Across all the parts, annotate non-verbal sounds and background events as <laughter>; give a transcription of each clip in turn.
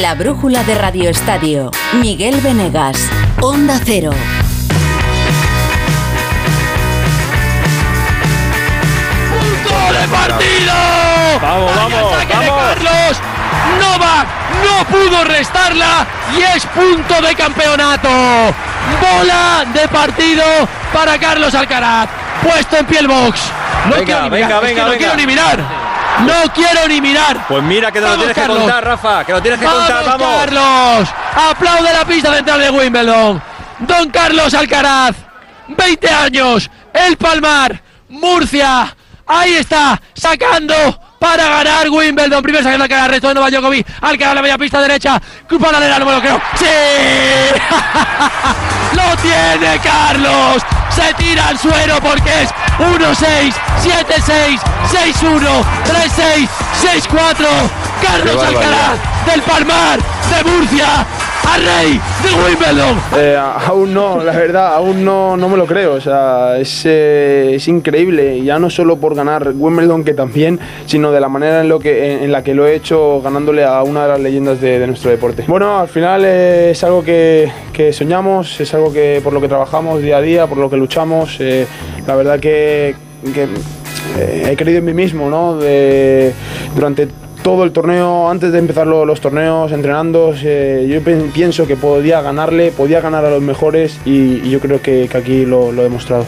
La brújula de Radio Estadio. Miguel Venegas. Onda Cero. ¡Punto de partido! Vamos, vamos, vamos. Carlos. Novak no pudo restarla y es punto de campeonato. Bola de partido para Carlos Alcaraz. Puesto en pie el box. No Venga, quiero ni venga, mirar, es que venga, no venga. quiero ni mirar. No quiero ni mirar. Pues mira que te lo tienes que contar, Rafa, que lo tienes que ¡Vamos, contar, vamos. Carlos! ¡Aplaude la pista central de Wimbledon! Don Carlos Alcaraz, 20 años, El Palmar, Murcia, ahí está, sacando para ganar Wimbledon. Primer saque de Alcaraz, resto de Novak Djokovic. Alcaraz la media pista derecha, paralela, no me lo creo. ¡Sí! <laughs> ¡Lo tiene Carlos! Se tira al suero porque es 1-6, 7-6, 6-1, 3-6, 6-4. Carlos. Alcaraz del Palmar, de Murcia, Eh, aún no, la verdad, aún no, no me lo creo. O sea, es, eh, es increíble, ya no solo por ganar Wimbledon, que también, sino de la manera en, lo que, en, la que lo he hecho ganándole a una de las leyendas de, nuestro deporte. Bueno, al final es algo que, que soñamos, es algo que por lo que trabajamos día a día, por lo que luchamos. eh, la verdad que, que, he creído en mí mismo, ¿no? De- durante todo el torneo, antes de empezar lo- los torneos, entrenando, eh, yo pi- pienso que podía ganarle, podía ganar a los mejores y, y yo creo que, que aquí lo, lo he demostrado.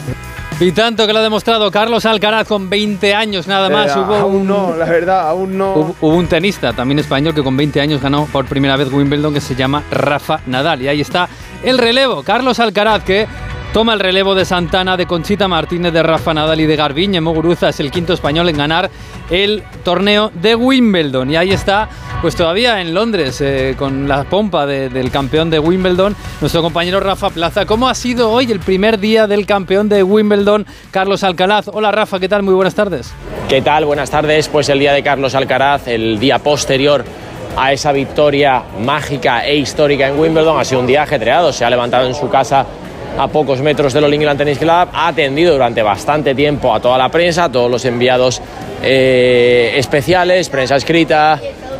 Y tanto que lo ha demostrado Carlos Alcaraz con 20 años nada más. Eh, hubo, aún un, no, la verdad, aún no. hubo- hubo un tenista también español que con 20 años ganó por primera vez Wimbledon que se llama Rafa Nadal. Y ahí está el relevo. Carlos Alcaraz que toma el relevo de Santana, de Conchita Martínez, de Rafa Nadal y de Garbiñe Muguruza. Es el quinto español en ganar el torneo de Wimbledon. Y ahí está, pues todavía en Londres, eh, con la pompa de- del campeón de Wimbledon, nuestro compañero Rafa Plaza. ¿Cómo ha sido hoy el primer día del campeón de Wimbledon, Carlos Alcaraz? Hola Rafa, ¿qué tal? Muy buenas tardes. ¿Qué tal? Buenas tardes. Pues el día de Carlos Alcaraz, el día posterior a esa victoria mágica e histórica en Wimbledon, ha sido un día ajetreado. Se ha levantado en su casa a pocos metros del All England Tennis Club, ha atendido durante bastante tiempo a toda la prensa, a todos los enviados eh, especiales, prensa escrita,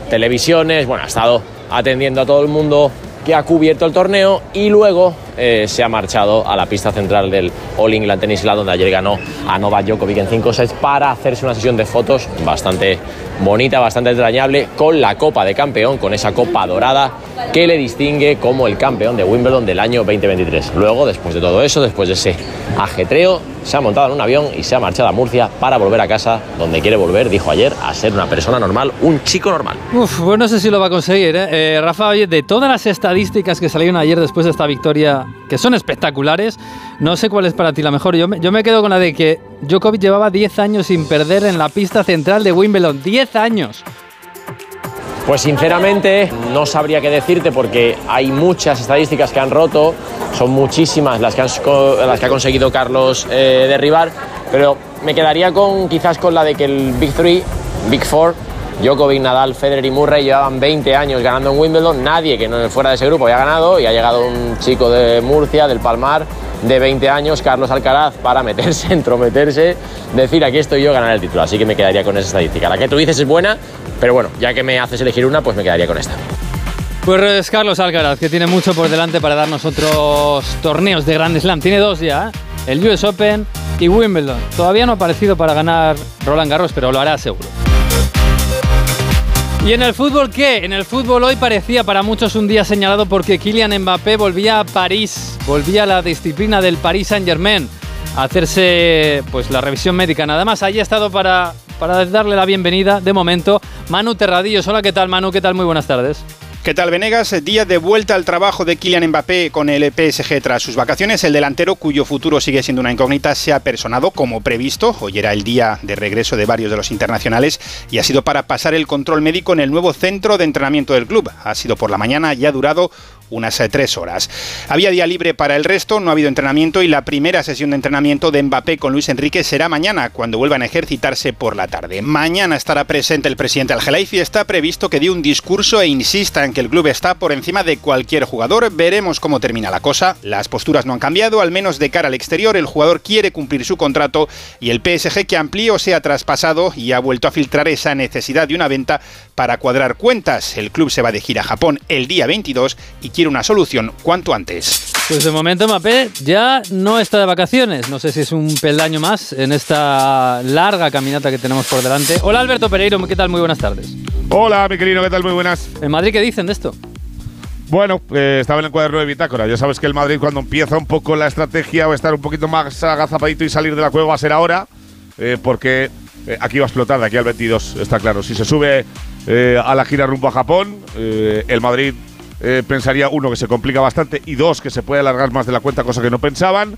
televisiones, bueno, ha estado atendiendo a todo el mundo que ha cubierto el torneo y luego eh, se ha marchado a la pista central del All England Tennis Club donde ayer ganó a Novak Djokovic en 5 sets para hacerse una sesión de fotos bastante bonita, bastante entrañable con la Copa de Campeón, con esa Copa dorada que le distingue como el campeón de Wimbledon del año 2023. Luego, después de todo eso, después de ese ajetreo, se ha montado en un avión y se ha marchado a Murcia para volver a casa donde quiere volver, dijo ayer, a ser una persona normal, un chico normal. Uf, pues no sé si lo va a conseguir. ¿eh? Eh, Rafa, oye, de todas las estadísticas que salieron ayer después de esta victoria, que son espectaculares, no sé cuál es para ti la mejor. Yo me, yo me quedo con la de que Djokovic llevaba 10 años sin perder en la pista central de Wimbledon. 10 años. Pues sinceramente no sabría qué decirte porque hay muchas estadísticas que han roto, son muchísimas las que, las que ha conseguido Carlos eh, derribar, pero me quedaría con quizás con la de que el Big Three, Big Four, Djokovic, Nadal, Federer y Murray llevaban 20 años ganando en Wimbledon, nadie que no fuera de ese grupo había ganado y ha llegado un chico de Murcia, del Palmar, de 20 años, Carlos Alcaraz, para meterse, <laughs> entrometerse, decir aquí estoy yo, ganar el título. Así que me quedaría con esa estadística. La que tú dices es buena, pero bueno, ya que me haces elegir una, pues me quedaría con esta. Pues es Carlos Alcaraz, que tiene mucho por delante para darnos otros torneos de Grand Slam. Tiene dos ya, ¿eh? el US Open y Wimbledon. Todavía no ha aparecido para ganar Roland Garros, pero lo hará seguro. ¿Y en el fútbol qué? En el fútbol hoy parecía para muchos un día señalado porque Kylian Mbappé volvía a París, volvía a la disciplina del Paris Saint-Germain a hacerse pues la revisión médica. Nada más, ahí ha estado para, para darle la bienvenida de momento Manu Terradillos. Hola, ¿qué tal Manu? ¿Qué tal? Muy buenas tardes. ¿Qué tal, Venegas? Día de vuelta al trabajo de Kylian Mbappé con el PSG tras sus vacaciones. El delantero, cuyo futuro sigue siendo una incógnita, se ha personado como previsto. Hoy era el día de regreso de varios de los internacionales y ha sido para pasar el control médico en el nuevo centro de entrenamiento del club. Ha sido por la mañana y ha durado unas eh, tres horas. Había día libre para el resto, no ha habido entrenamiento y la primera sesión de entrenamiento de Mbappé con Luis Enrique será mañana, cuando vuelvan a ejercitarse por la tarde. Mañana estará presente el presidente Al y está previsto que dé un discurso e insista en que el club está por encima de cualquier jugador. Veremos cómo termina la cosa. Las posturas no han cambiado, al menos de cara al exterior. El jugador quiere cumplir su contrato y el PSG que amplíe o sea traspasado y ha vuelto a filtrar esa necesidad de una venta para cuadrar cuentas. El club se va de gira a Japón el día 22 y quiere una solución cuanto antes. Pues de momento Mbappé ya no está de vacaciones. No sé si es un peldaño más en esta larga caminata que tenemos por delante. Hola Alberto Pereiro, ¿qué tal? Muy buenas tardes. Hola, mi querido, ¿qué tal? Muy buenas. ¿En Madrid qué dicen de esto? Bueno, eh, estaba en el cuaderno de bitácora. Ya sabes que el Madrid cuando empieza un poco la estrategia o estar un poquito más agazapadito y salir de la cueva va a ser ahora, eh, porque eh, aquí va a explotar de aquí al 22, está claro. Si se sube a la gira rumbo a Japón, el Madrid pensaría, uno, que se complica bastante y dos, que se puede alargar más de la cuenta, cosa que no pensaban.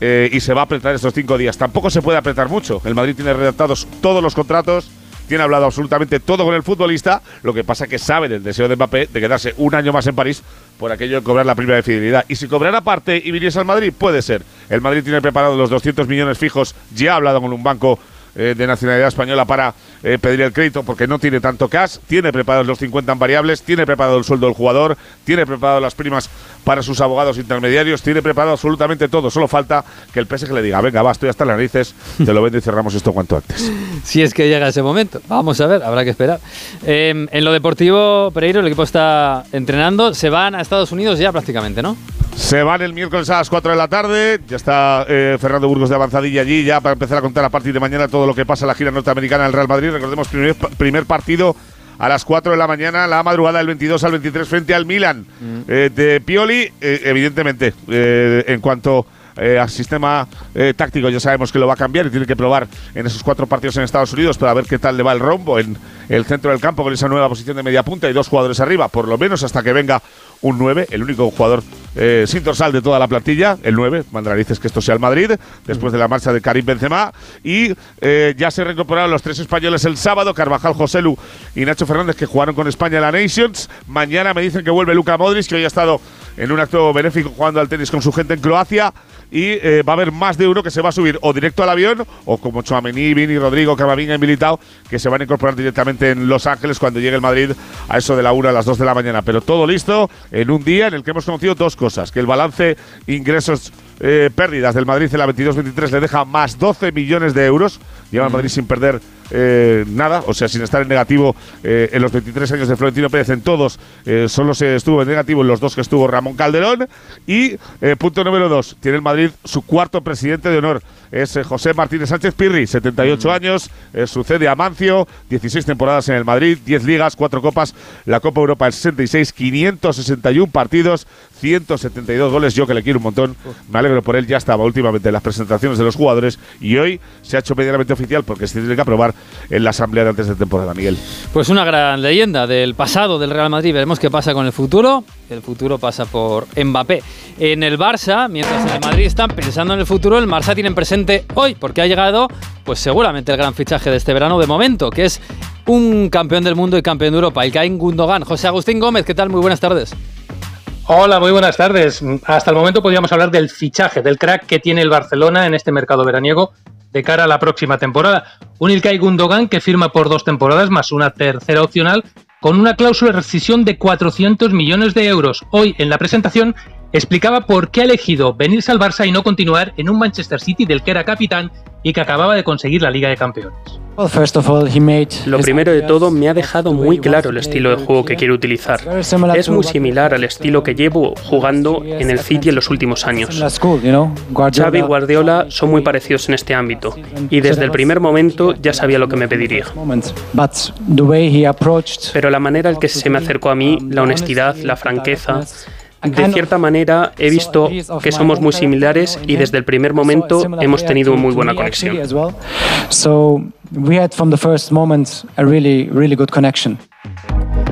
y se va a apretar estos cinco días. Tampoco se puede apretar mucho. El Madrid tiene redactados todos los contratos tiene hablado absolutamente todo con el futbolista, lo que pasa que sabe del deseo de Mbappé de quedarse un año más en París por aquello de cobrar la prima de fidelidad. Y si cobrara parte y viniese al Madrid, puede ser. El Madrid tiene preparado los 200 millones fijos, ya ha hablado con un banco eh, de nacionalidad española para eh, pedir el crédito porque no tiene tanto cash, tiene preparados los 50 en variables, tiene preparado el sueldo del jugador, tiene preparado las primas para sus abogados intermediarios, tiene preparado absolutamente todo. Solo falta que el PSG le diga, venga, va, estoy hasta las narices, te lo vendo y cerramos esto cuanto antes. <laughs> Si es que llega ese momento. Vamos a ver, habrá que esperar. Em, en lo deportivo, Pereiro, el equipo está entrenando. Se van a Estados Unidos ya prácticamente, ¿no? Se van el miércoles a las 4 de la tarde. Ya está eh, Fernando Burgos de avanzadilla allí, ya para empezar a contar a partir de mañana todo lo que pasa en la gira norteamericana del Real Madrid. Recordemos, primer, primer partido a las 4 de la mañana, la madrugada del 22 al 23 frente al Milan mm. eh, de Pioli. Eh, evidentemente, en cuanto al sistema táctico. Ya sabemos que lo va a cambiar y tiene que probar en esos cuatro partidos en Estados Unidos para ver qué tal le va el rombo en el centro del campo con esa nueva posición de media punta y dos jugadores arriba, por lo menos hasta que venga un 9, el único jugador eh, sin dorsal de toda la plantilla, el 9, dices que esto sea el Madrid, después de la marcha de Karim Benzema, y eh, ya se reincorporaron los tres españoles el sábado, Carvajal, Joselu y Nacho Fernández, que jugaron con España en la Nations. Mañana me dicen que vuelve Luca Modric, que hoy ha estado en un acto benéfico jugando al tenis con su gente en Croacia y eh, va a haber más de uno que se va a subir o directo al avión o como Chouameni, Vini, Rodrigo, Camavinga y Militao que se van a incorporar directamente en Los Ángeles cuando llegue el Madrid a eso de la 1 a las 2 de la mañana. Pero todo listo en un día en el que hemos conocido dos cosas, que el balance ingresos eh, pérdidas del Madrid en la 22-23 le deja más 12 millones de euros. Lleva el Madrid sin perder eh, nada, o sea, sin estar en negativo eh, en los 23 años de Florentino Pérez, en todos eh, solo se estuvo en negativo en los dos que estuvo Ramón Calderón. Y punto número dos, tiene el Madrid su cuarto presidente de honor, es José Martínez Sánchez Pirri, 78 años, sucede a Mancio, 16 temporadas en el Madrid, 10 ligas, 4 copas, la Copa Europa el 66, 561 partidos, 172 goles, yo que le quiero un montón, me alegro por él, ya estaba últimamente en las presentaciones de los jugadores y hoy se ha hecho medianamente oficial porque se tiene que aprobar en la asamblea de antes de temporada, Miguel. Pues una gran leyenda del pasado del Real Madrid. Veremos qué pasa con el futuro. El futuro pasa por Mbappé. En el Barça, mientras en el Madrid están pensando en el futuro, el Barça tiene presente hoy, porque ha llegado, pues seguramente el gran fichaje de este verano de momento, que es un campeón del mundo y campeón de Europa, Ilkay Gundogan. José Agustín Gómez, ¿qué tal? Muy buenas tardes. Hola, muy buenas tardes. Hasta el momento podríamos hablar del fichaje, del crack que tiene el Barcelona en este mercado veraniego de cara a la próxima temporada. Un Ilkay Gundogan que firma por dos temporadas más una tercera opcional con una cláusula de rescisión de 400 millones de euros. Hoy en la presentación explicaba por qué ha elegido venirse al Barça y no continuar en un Manchester City del que era capitán y que acababa de conseguir la Liga de Campeones. Lo primero de todo, me ha dejado muy claro el estilo de juego que quiere utilizar. Es muy similar al estilo que llevo jugando en el City en los últimos años. Xavi y Guardiola son muy parecidos en este ámbito y desde el primer momento ya sabía lo que me pediría. Pero la manera en que se me acercó a mí, la honestidad, la franqueza, de cierta manera he visto que somos muy similares y desde el primer momento hemos tenido muy buena conexión.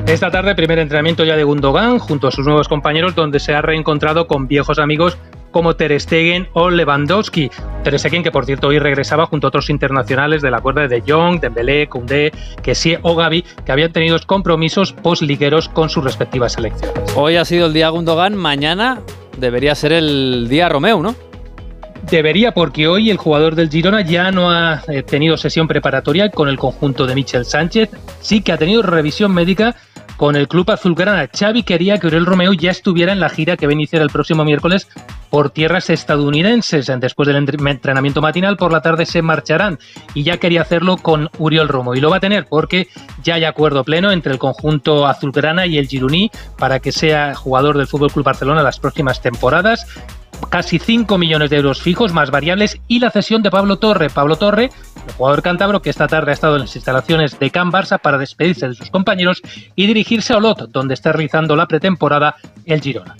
Esta tarde, primer entrenamiento ya de Gundogan junto a sus nuevos compañeros, donde se ha reencontrado con viejos amigos como Ter Stegen o Lewandowski. Ter Stegen que por cierto hoy regresaba junto a otros internacionales de la cuerda de Jong, Dembélé, Koundé, Kessie o Gavi que habían tenido compromisos post-ligueros con sus respectivas selecciones. Hoy ha sido el día Gundogan, mañana debería ser el día Romeo, ¿no? Debería, porque hoy el jugador del Girona ya no ha eh, tenido sesión preparatoria con el conjunto de Michel Sánchez, sí que ha tenido revisión médica con el club azulgrana. Xavi quería que Uriel Romeo ya estuviera en la gira que va a iniciar el próximo miércoles por tierras estadounidenses. Después del entrenamiento matinal, por la tarde se marcharán y ya quería hacerlo con Uriel Romo. Y lo va a tener porque ya hay acuerdo pleno entre el conjunto azulgrana y el Gironí para que sea jugador del Fútbol Club Barcelona las próximas temporadas casi 5 millones de euros fijos más variables y la cesión de Pablo Torre. Pablo Torre, el jugador cántabro que esta tarde ha estado en las instalaciones de Can Barça para despedirse de sus compañeros y dirigirse a Olot, donde está realizando la pretemporada el Girona.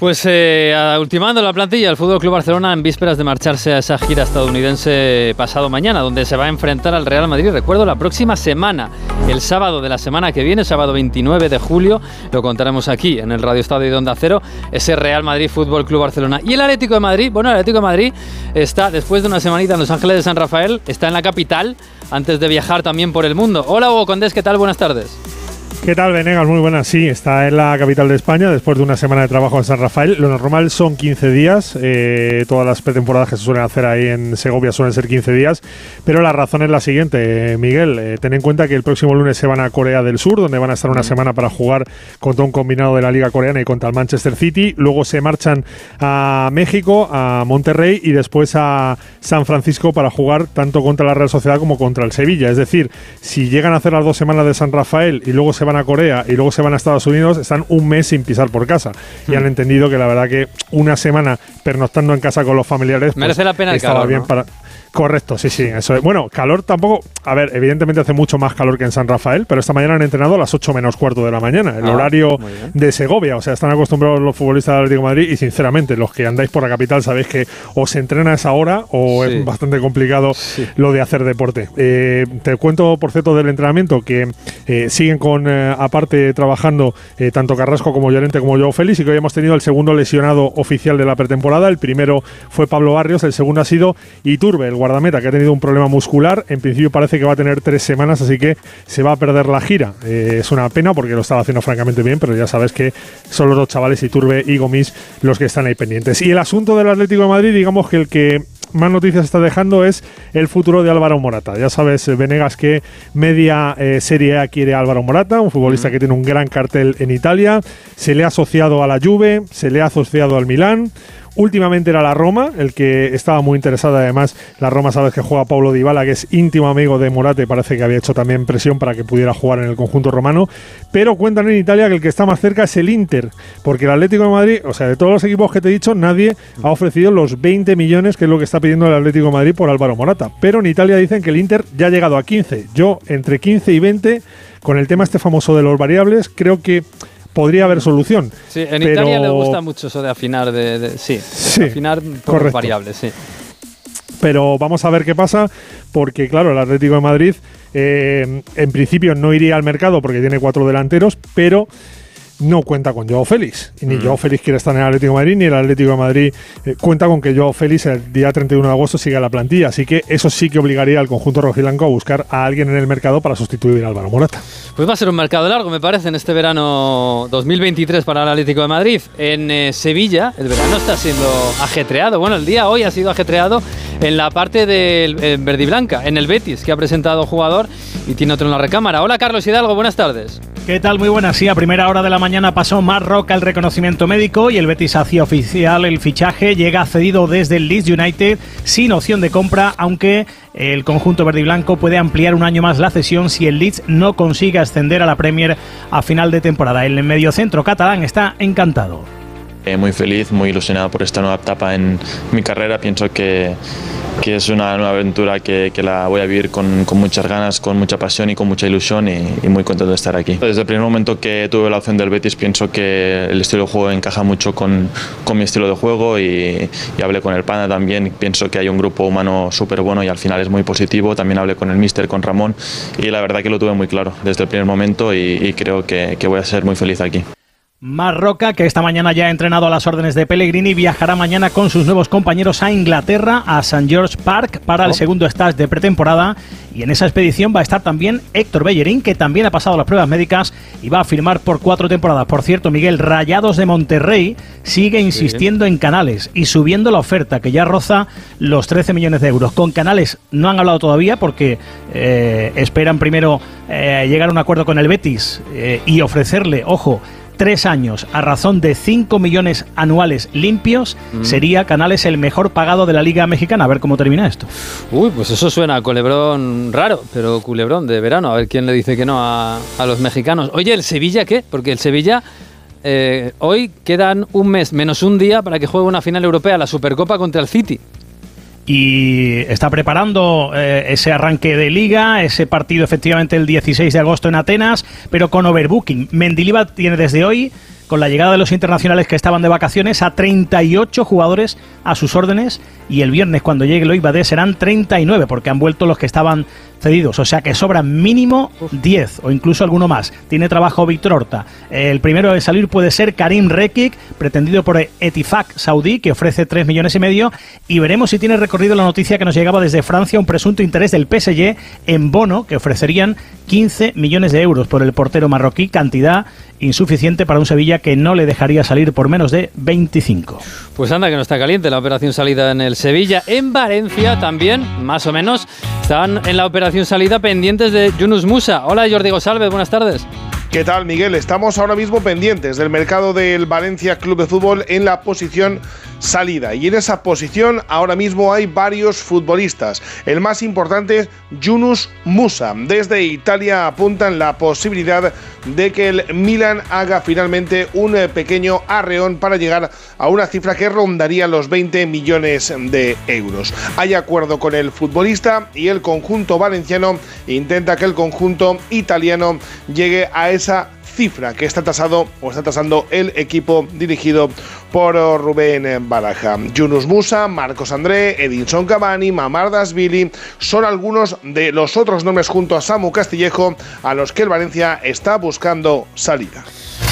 Pues eh, ultimando la plantilla del Fútbol Club Barcelona en vísperas de marcharse a esa gira estadounidense pasado mañana, donde se va a enfrentar al Real Madrid. Recuerdo la próxima semana, el sábado de la semana que viene, sábado 29 de julio, lo contaremos aquí en el Radio Estadio de Onda Cero, ese Real Madrid Fútbol Club Barcelona. Y el Atlético de Madrid, bueno, el Atlético de Madrid está después de una semanita en Los Ángeles de San Rafael, está en la capital antes de viajar también por el mundo. Hola Hugo Condés, ¿qué tal? Buenas tardes. ¿Qué tal, Venegas? Muy buenas. Sí, está en la capital de España después de una semana de trabajo en San Rafael. Lo normal son 15 días. Eh, todas las pretemporadas que se suelen hacer ahí en Segovia suelen ser 15 días. Pero la razón es la siguiente, Miguel. Eh, ten en cuenta que el próximo lunes se van a Corea del Sur, donde van a estar una semana para jugar contra un combinado de la Liga Coreana y contra el Manchester City. Luego se marchan a México, a Monterrey y después a San Francisco para jugar tanto contra la Real Sociedad como contra el Sevilla. Es decir, si llegan a hacer las dos semanas de San Rafael y luego se van a Corea y luego se van a Estados Unidos, están un mes sin pisar por casa. Y han hmm. entendido que la verdad que una semana pernoctando en casa con los familiares. Merece pues, la pena el calor, bien para Correcto, sí, sí, eso es. Bueno, calor tampoco. A ver, evidentemente hace mucho más calor que en San Rafael, pero esta mañana han entrenado a las 8 menos cuarto de la mañana, el ah, horario de Segovia. O sea, están acostumbrados los futbolistas del Atlético de Madrid y, sinceramente, los que andáis por la capital sabéis que o se entrena a esa hora o es bastante complicado lo de hacer deporte. Eh, te cuento, por cierto, del entrenamiento que eh, siguen con, eh, aparte, trabajando tanto Carrasco como Llorente como Joao Félix y que hoy hemos tenido el segundo lesionado oficial de la pretemporada. El primero fue Pablo Barrios, el segundo ha sido Iturbe, el guardameta que ha tenido un problema muscular. En principio parece que va a tener tres semanas, así que se va a perder la gira. Eh, es una pena porque lo estaba haciendo francamente bien, pero ya sabes que son los dos chavales, Iturbe y Gomis, los que están ahí pendientes. Y el asunto del Atlético de Madrid, digamos que el que más noticias está dejando es el futuro de Álvaro Morata. Ya sabes, eh, Venegas, que media eh, Serie A quiere Álvaro Morata, un futbolista que tiene un gran cartel en Italia. Se le ha asociado a la Juve, se le ha asociado al Milán. Últimamente era la Roma, el que estaba muy interesada. Además, la Roma sabes que juega Paulo Dybala, que es íntimo amigo de Morata y parece que había hecho también presión para que pudiera jugar en el conjunto romano. Pero cuentan en Italia que el que está más cerca es el Inter, porque el Atlético de Madrid, o sea, de todos los equipos que te he dicho, nadie ha ofrecido los 20 millones que es lo que está pidiendo el Atlético de Madrid por Álvaro Morata. Pero en Italia dicen que el Inter ya ha llegado a 15. Yo, entre 15 y 20, con el tema este famoso de los variables, creo que podría haber solución. Sí, en Italia le gusta mucho eso de afinar, de, sí, afinar por variables, sí. Pero vamos a ver qué pasa, porque claro, el Atlético de Madrid eh, en principio no iría al mercado porque tiene cuatro delanteros, pero no cuenta con Joao Félix. Y ni mm. Joao Félix quiere estar en el Atlético de Madrid, ni el Atlético de Madrid eh, cuenta con que Joao Félix el día 31 de agosto siga la plantilla. Así que eso sí que obligaría al conjunto rojiblanco a buscar a alguien en el mercado para sustituir a Álvaro Morata. Pues va a ser un mercado largo, me parece, en este verano 2023 para el Atlético de Madrid. En eh, Sevilla, el verano está siendo ajetreado. Bueno, el día hoy ha sido ajetreado en la parte del eh, verde y blanca, en el Betis, que ha presentado jugador y tiene otro en la recámara. Hola, Carlos Hidalgo, buenas tardes. ¿Qué tal? Muy buenas. Sí, a primera hora de la mañana pasó más roca el reconocimiento médico y el Betis hacía oficial el fichaje. Llega cedido desde el Leeds United sin opción de compra, aunque el conjunto verde y blanco puede ampliar un año más la cesión si el Leeds no consigue ascender a la Premier a final de temporada. El mediocentro catalán está encantado. Eh, muy feliz, muy ilusionado por esta nueva etapa en mi carrera. Pienso que, que es una nueva aventura que, que la voy a vivir con, con, muchas ganas, con mucha pasión y con mucha ilusión y, y, muy contento de estar aquí. Desde el primer momento que tuve la opción del Betis pienso que el estilo de juego encaja mucho con, con mi estilo de juego y, y, hablé con el Panda también. Pienso que hay un grupo humano súper bueno y al final es muy positivo. También hablé con el Mister, con Ramón y la verdad que lo tuve muy claro desde el primer momento y, y creo que, que voy a ser muy feliz aquí. Marroca, que esta mañana ya ha entrenado a las órdenes de Pellegrini, viajará mañana con sus nuevos compañeros a Inglaterra, a St. George Park, para el oh. segundo stage de pretemporada. Y en esa expedición va a estar también Héctor Bellerín, que también ha pasado las pruebas médicas y va a firmar por cuatro temporadas. Por cierto, Miguel, Rayados de Monterrey sigue insistiendo en Canales y subiendo la oferta, que ya roza los 13 millones de euros. Con Canales no han hablado todavía porque eh, esperan primero eh, llegar a un acuerdo con el Betis eh, y ofrecerle, ojo, tres años a razón de 5 millones anuales limpios, mm. sería Canales el mejor pagado de la Liga Mexicana. A ver cómo termina esto. Uy, pues eso suena a culebrón raro, pero culebrón de verano. A ver quién le dice que no a, los mexicanos. Oye, ¿el Sevilla qué? Porque el Sevilla... Eh, hoy quedan un mes menos un día para que juegue una final europea, la Supercopa contra el City y está preparando eh, ese arranque de liga, ese partido efectivamente el 16 de agosto en Atenas, pero con overbooking. Mendilibar tiene desde hoy con la llegada de los internacionales que estaban de vacaciones a 38 jugadores a sus órdenes y el viernes cuando llegue el Oibade serán 39 porque han vuelto los que estaban cedidos, o sea que sobran mínimo 10 o incluso alguno más. Tiene trabajo Víctor Horta. El primero de salir puede ser Karim Rekik, pretendido por Etifak Saudí, que ofrece 3 millones y medio. Y veremos si tiene recorrido la noticia que nos llegaba desde Francia, un presunto interés del PSG en bono, que ofrecerían 15 millones de euros por el portero marroquí, cantidad insuficiente para un Sevilla que no le dejaría salir por menos de 25. Pues anda que no está caliente la operación salida en el Sevilla. En Valencia también, más o menos, están en la operación salida pendientes de Yunus Musa. Hola Jordi Salve, buenas tardes. ¿Qué tal, Miguel? Estamos ahora mismo pendientes del mercado del Valencia Club de Fútbol en la posición salida. Y en esa posición ahora mismo hay varios futbolistas. El más importante es Yunus Musa. Desde Italia apuntan la posibilidad de que el Milan haga finalmente un eh, pequeño arreón para llegar a una cifra que rondaría los 20 millones de euros. Hay acuerdo con el futbolista y el conjunto valenciano intenta que el conjunto italiano llegue a esa cifra que está tasado o está tasando el equipo dirigido por Rubén Baraja. Yunus Musa, Marcos André, Edinson Cavani, Mamar Dasvili son algunos de los otros nombres junto a Samu Castillejo a los que el Valencia está buscando salida.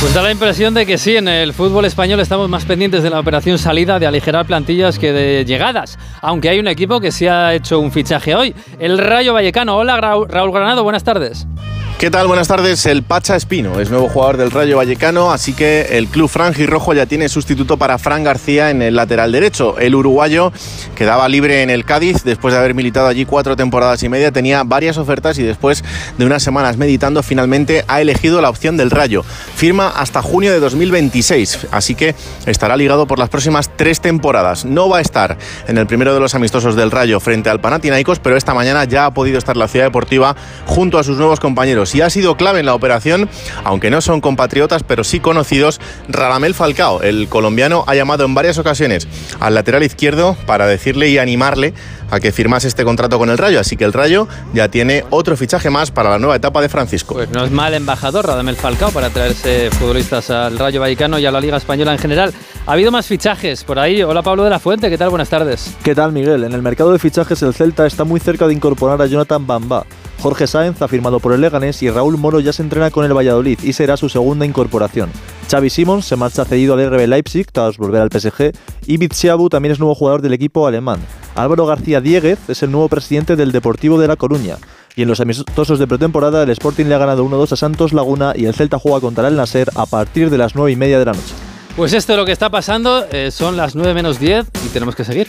Pues da la impresión de que sí, en el fútbol español estamos más pendientes de la operación salida, de aligerar plantillas que de llegadas. Aunque hay un equipo que sí ha hecho un fichaje hoy, el Rayo Vallecano. Hola Raúl Granado, buenas tardes. ¿Qué tal? Buenas tardes. El Pacha Espino es nuevo jugador del Rayo Vallecano, así que el club Rojo ya tiene sustituto para Fran García en el lateral derecho. El uruguayo quedaba libre en el Cádiz después de haber militado allí cuatro temporadas y media. Tenía varias ofertas y después de unas semanas meditando, finalmente ha elegido la opción del Rayo. Firma hasta junio de 2026, así que estará ligado por las próximas tres temporadas. No va a estar en el primero de los amistosos del Rayo frente al Panathinaikos, pero esta mañana ya ha podido estar la ciudad deportiva junto a sus nuevos compañeros y ha sido clave en la operación, aunque no son compatriotas, pero sí conocidos, Radamel Falcao. El colombiano ha llamado en varias ocasiones al lateral izquierdo para decirle y animarle a que firmase este contrato con el Rayo. Así que el Rayo ya tiene otro fichaje más para la nueva etapa de Francisco. Pues no es mal embajador Radamel Falcao para traerse futbolistas al Rayo Vallecano y a la Liga Española en general. Ha habido más fichajes por ahí. Hola Pablo de la Fuente, ¿qué tal? Buenas tardes. ¿Qué tal Miguel? En el mercado de fichajes el Celta está muy cerca de incorporar a Jonathan Bamba. Jorge Sáenz ha firmado por el Leganés y Raúl Moro ya se entrena con el Valladolid y será su segunda incorporación. Xavi Simons se marcha cedido al RB Leipzig tras volver al PSG y Bitsiabu también es nuevo jugador del equipo alemán. Álvaro García Dieguez es el nuevo presidente del Deportivo de La Coruña. Y en los amistosos de pretemporada, el Sporting le ha ganado 1-2 a Santos Laguna y el Celta juega contra el Nasser a partir de las 9 y media de la noche. Pues esto es lo que está pasando, eh, son las 9 menos 10 y tenemos que seguir.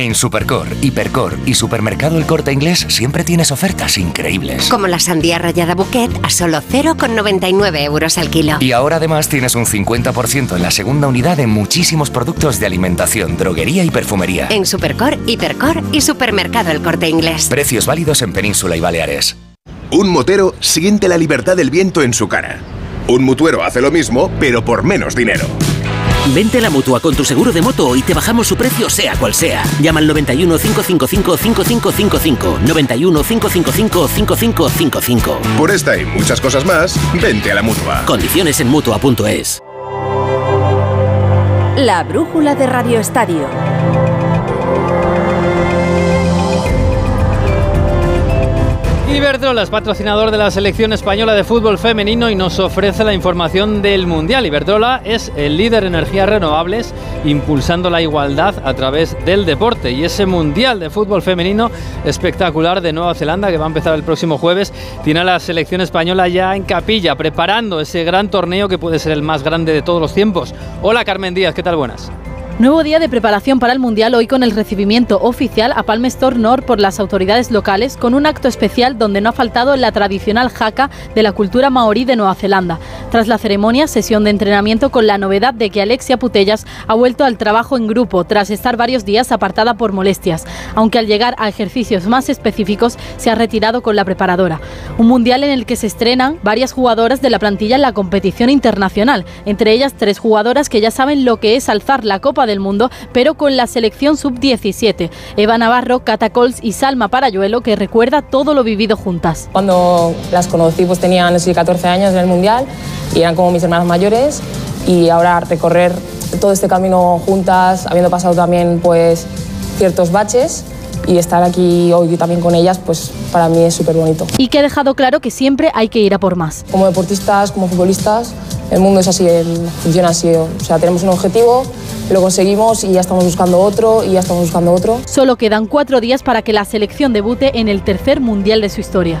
En Supercor, Hipercor y Supermercado El Corte Inglés siempre tienes ofertas increíbles. Como la sandía rallada Bouquet a solo 0,99 euros al kilo. Y ahora además tienes un 50% en la segunda unidad en muchísimos productos de alimentación, droguería y perfumería. En Supercor, Hipercor y Supermercado El Corte Inglés. Precios válidos en Península y Baleares. Un motero siente la libertad del viento en su cara. Un mutuero hace lo mismo, pero por menos dinero. Vente a la mutua con tu seguro de moto y te bajamos su precio, sea cual sea. Llama al 91 555 5555. 91 555 5555. Por esta y muchas cosas más, vente a la mutua. Condiciones en mutua.es. La brújula de Radio Estadio. Iberdrola es patrocinador de la selección española de fútbol femenino y nos ofrece la información del Mundial. Iberdrola es el líder en energías renovables, impulsando la igualdad a través del deporte. Y ese Mundial de fútbol femenino espectacular de Nueva Zelanda, que va a empezar el próximo jueves, tiene a la selección española ya en capilla, preparando ese gran torneo que puede ser el más grande de todos los tiempos. Hola Carmen Díaz, ¿qué tal? Buenas. Nuevo día de preparación para el Mundial hoy con el recibimiento oficial a Palmestor Nord por las autoridades locales con un acto especial donde no ha faltado la tradicional jaca de la cultura maorí de Nueva Zelanda. Tras la ceremonia, sesión de entrenamiento con la novedad de que Alexia Putellas ha vuelto al trabajo en grupo tras estar varios días apartada por molestias, aunque al llegar a ejercicios más específicos se ha retirado con la preparadora. Un Mundial en el que se estrenan varias jugadoras de la plantilla en la competición internacional, entre ellas tres jugadoras que ya saben lo que es alzar la Copa del Mundo, pero con la selección sub-17. Eva Navarro, Cata Cols y Salma Parayuelo, que recuerda todo lo vivido juntas. Cuando las conocí, pues tenían 14 años en el Mundial y eran como mis hermanas mayores. Y ahora recorrer todo este camino juntas, habiendo pasado también pues ciertos baches, y estar aquí hoy también con ellas, pues para mí es súper bonito. Y que ha dejado claro que siempre hay que ir a por más. Como deportistas, como futbolistas, el mundo es así, funciona así. O sea, tenemos un objetivo, lo conseguimos y ya estamos buscando otro y ya estamos buscando otro. Solo quedan cuatro días para que la selección debute en el tercer mundial de su historia.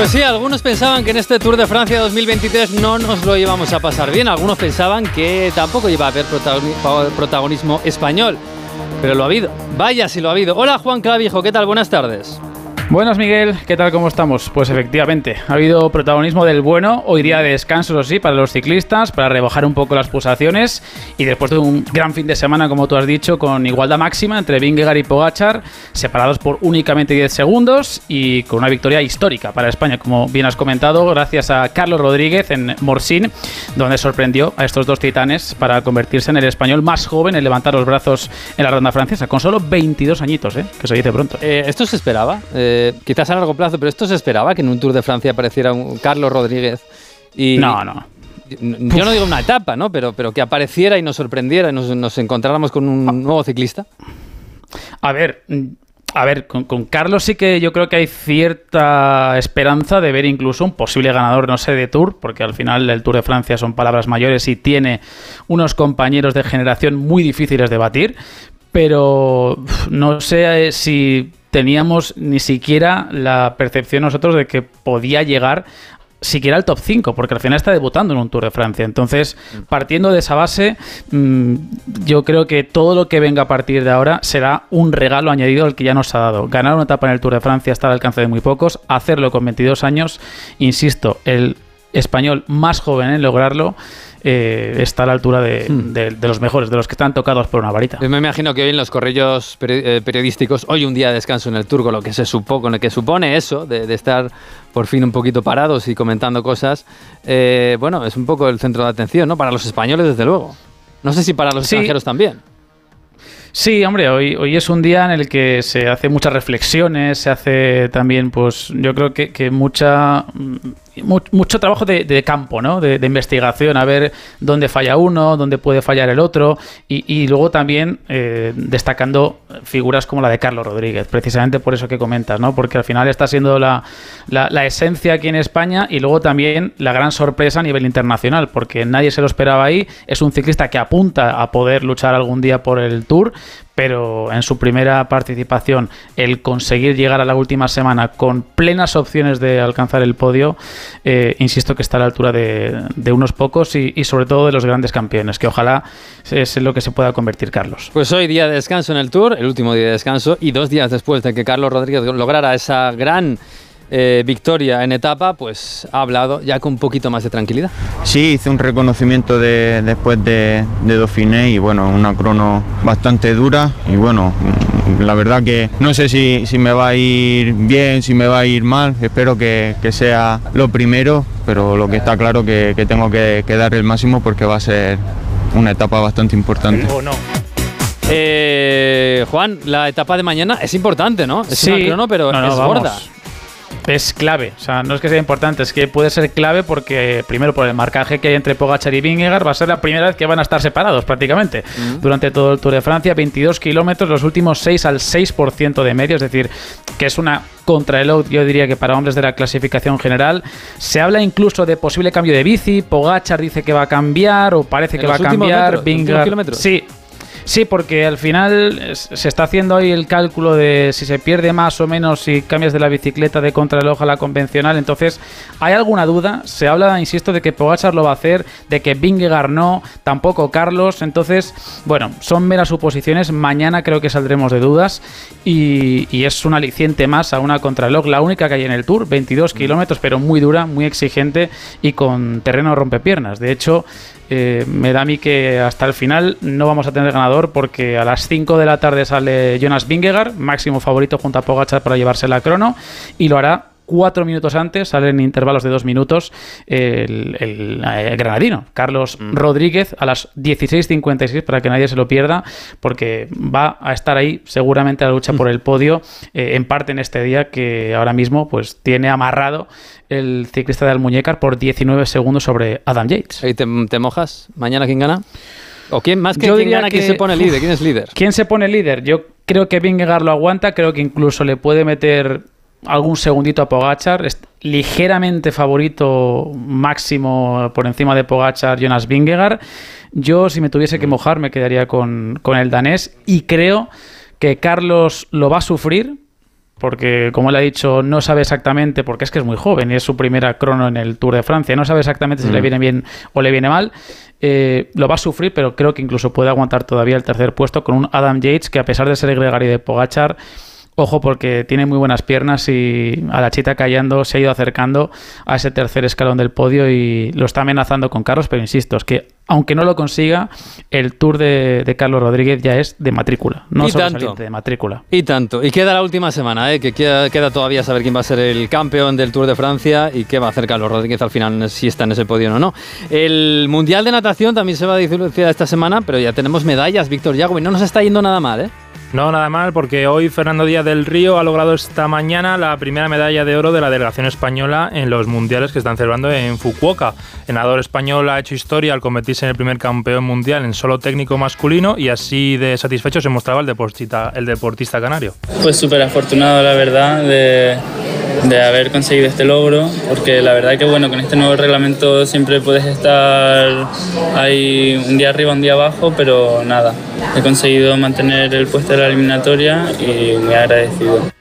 Pues sí, algunos pensaban que en este Tour de Francia 2023 no nos lo íbamos a pasar bien. Algunos pensaban que tampoco iba a haber protagonismo español. Pero lo ha habido. Vaya si lo ha habido. Hola Juan Clavijo, ¿qué tal? Buenas tardes. Buenas Miguel, ¿qué tal? ¿Cómo estamos? Pues efectivamente, ha habido protagonismo del bueno, hoy día de descanso, sí, para los ciclistas, para rebajar un poco las pulsaciones y después de un gran fin de semana, como tú has dicho, con igualdad máxima entre Vingegaard y Pogachar, separados por únicamente 10 segundos y con una victoria histórica para España, como bien has comentado, gracias a Carlos Rodríguez en Morsin, donde sorprendió a estos dos titanes para convertirse en el español más joven en levantar los brazos en la ronda francesa, con solo 22 añitos, ¿eh? que se dice pronto. Eh, ¿Esto se esperaba? Eh, quizás a largo plazo, pero esto se esperaba que en un Tour de Francia apareciera un Carlos Rodríguez. Y, no, no. Yo no digo una etapa, ¿no? Pero, pero que apareciera y nos sorprendiera y nos, encontráramos con un nuevo ciclista. A ver, a ver, con, Carlos sí que yo creo que hay cierta esperanza de ver incluso un posible ganador, no sé, de Tour, porque al final el Tour de Francia son palabras mayores y tiene unos compañeros de generación muy difíciles de batir, pero no sé eh, si teníamos ni siquiera la percepción nosotros de que podía llegar siquiera al top 5, porque al final está debutando en un Tour de Francia. Entonces, mm. partiendo de esa base, mm, yo creo que todo lo que venga a partir de ahora será un regalo añadido al que ya nos ha dado. Ganar una etapa en el Tour de Francia está al alcance de muy pocos, hacerlo con 22 años, insisto, el español más joven en lograrlo. Eh, está a la altura hmm. de, los mejores, de los que están tocados por una varita. me imagino que hoy en los corrillos eh, periodísticos, hoy un día de descanso en el turco, lo que se supone, que supone eso, de, estar por fin un poquito parados y comentando cosas, eh, bueno, es un poco el centro de atención, ¿no? Para los españoles, desde luego. No sé si para los extranjeros también. Sí, hombre, hoy, hoy es un día en el que se hace muchas reflexiones, se hace también, pues yo creo que, que mucha mucho trabajo de, campo, ¿no? De, investigación, a ver dónde falla uno, dónde puede fallar el otro, y, luego también eh, destacando figuras como la de Carlos Rodríguez, precisamente por eso que comentas, ¿no? Porque al final está siendo la, la, esencia aquí en España y luego también la gran sorpresa a nivel internacional, porque nadie se lo esperaba ahí, es un ciclista que apunta a poder luchar algún día por el Tour, pero en su primera participación el conseguir llegar a la última semana con plenas opciones de alcanzar el podio, eh, insisto que está a la altura de, unos pocos y, y, sobre todo de los grandes campeones, que ojalá es en lo que se pueda convertir Carlos. Pues hoy día de descanso en el Tour, el último día de descanso, y dos días después de que Carlos Rodríguez lograra esa gran eh, victoria en etapa, pues ha hablado ya con un poquito más de tranquilidad. Sí, hice un reconocimiento de, después de, de Dauphiné y bueno, una crono bastante dura y bueno, mm, la verdad que no sé si, si me va a ir bien, si me va a ir mal, espero que, que sea lo primero, pero lo que está claro que, que tengo que, que, dar el máximo porque va a ser una etapa bastante importante. no. Eh, Juan, la etapa de mañana es importante, ¿no? Es sí, una crono, pero es gorda es clave. O sea, no es que sea importante, es que puede ser clave porque, primero, por el marcaje que hay entre Pogachar y Vingegaard, va a ser la primera vez que van a estar separados prácticamente durante todo el Tour de Francia. 22 kilómetros, los últimos 6 al 6% de medio, es decir, que es una contra el yo diría que para hombres de la clasificación general. Se habla incluso de posible cambio de bici. Pogachar dice que va a cambiar o parece que va a cambiar. Vingegaard. Sí, Sí, porque al final se está haciendo ahí el cálculo de si se pierde más o menos si cambias de la bicicleta de contrarreloj a la convencional. Entonces, ¿hay alguna duda? Se habla, insisto, de que Pogachar lo va a hacer, de que Vingegaard no, tampoco Carlos. Entonces, bueno, son meras suposiciones. Mañana creo que saldremos de dudas y, es un aliciente más a una contrarreloj, la única que hay en el Tour, 22 kilómetros, pero muy dura, muy exigente y con terreno rompepiernas. De hecho, eh, me da a mí que hasta el final no vamos a tener ganador porque a las 5 de la tarde sale Jonas Vingegaard, máximo favorito junto a Pogachar para llevarse la crono, y lo hará cuatro minutos antes, sale en intervalos de dos minutos, el, granadino, Carlos mm. Rodríguez, a las 16.56, para que nadie se lo pierda, porque va a estar ahí seguramente a la lucha mm. por el podio, eh, en parte en este día que ahora mismo pues tiene amarrado el ciclista de Almuñécar por 19 segundos sobre Adam Yates. ¿Y te, mojas? ¿Mañana quién gana? ¿O quién más que Yo quién gana? ¿Quién se pone líder? ¿Quién es líder? ¿Quién se pone líder? Yo creo que Vingegaard lo aguanta, creo que incluso le puede meter algún segundito a Pogachar. Es ligeramente favorito máximo por encima de Pogachar, Jonas Vingegaard. Yo, si me tuviese que mojar, me quedaría con, con el danés y creo que Carlos lo va a sufrir porque como él ha dicho, no sabe exactamente, porque es que es muy joven y es su primera crono en el Tour de Francia, no sabe exactamente si le mm. viene bien o le viene mal. Eh, lo va a sufrir, pero creo que incluso puede aguantar todavía el tercer puesto con un Adam Yates que a pesar de ser gregario de Pogachar, Ojo porque tiene muy buenas piernas y a la chita callando se ha ido acercando a ese tercer escalón del podio y lo está amenazando con Carlos, pero insisto, es que aunque no lo consiga, el Tour de, Carlos Rodríguez ya es de matrícula, no y tanto. de matrícula. Y tanto. Y queda la última semana, ¿eh? que queda, queda, todavía saber quién va a ser el campeón del Tour de Francia y qué va a hacer Carlos Rodríguez al final, si está en ese podio o no. El Mundial de Natación también se va a decir esta semana, pero ya tenemos medallas, Víctor Yago, y no nos está yendo nada mal, ¿eh? No, nada mal, porque hoy Fernando Díaz del Río ha logrado esta mañana la primera medalla de oro de la delegación española en los mundiales que están celebrando en Fukuoka. El nadador español ha hecho historia al convertirse en el primer campeón mundial en solo técnico masculino y así de satisfecho se mostraba el deportista, el deportista canario. Pues súper afortunado, la verdad, de de haber conseguido este logro, porque la verdad que bueno, con este nuevo reglamento siempre puedes estar ahí un día arriba, un día abajo, pero nada, he conseguido mantener el puesto de la eliminatoria y muy agradecido.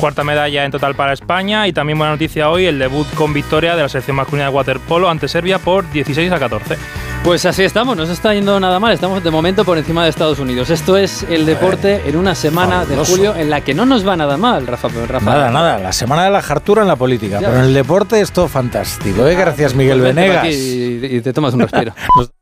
Cuarta medalla en total para España y también buena noticia hoy, el debut con victoria de la selección masculina de waterpolo ante Serbia por 16 a 14. Pues así estamos, no se está yendo nada mal, estamos de momento por encima de Estados Unidos. Esto es el deporte en una semana de julio en la que no nos va nada mal, Rafa. Nada, nada, la semana de la jartura en la política, pero en el deporte es todo fantástico. ¿eh? Gracias, Miguel Venegas. y te tomas un respiro. <laughs>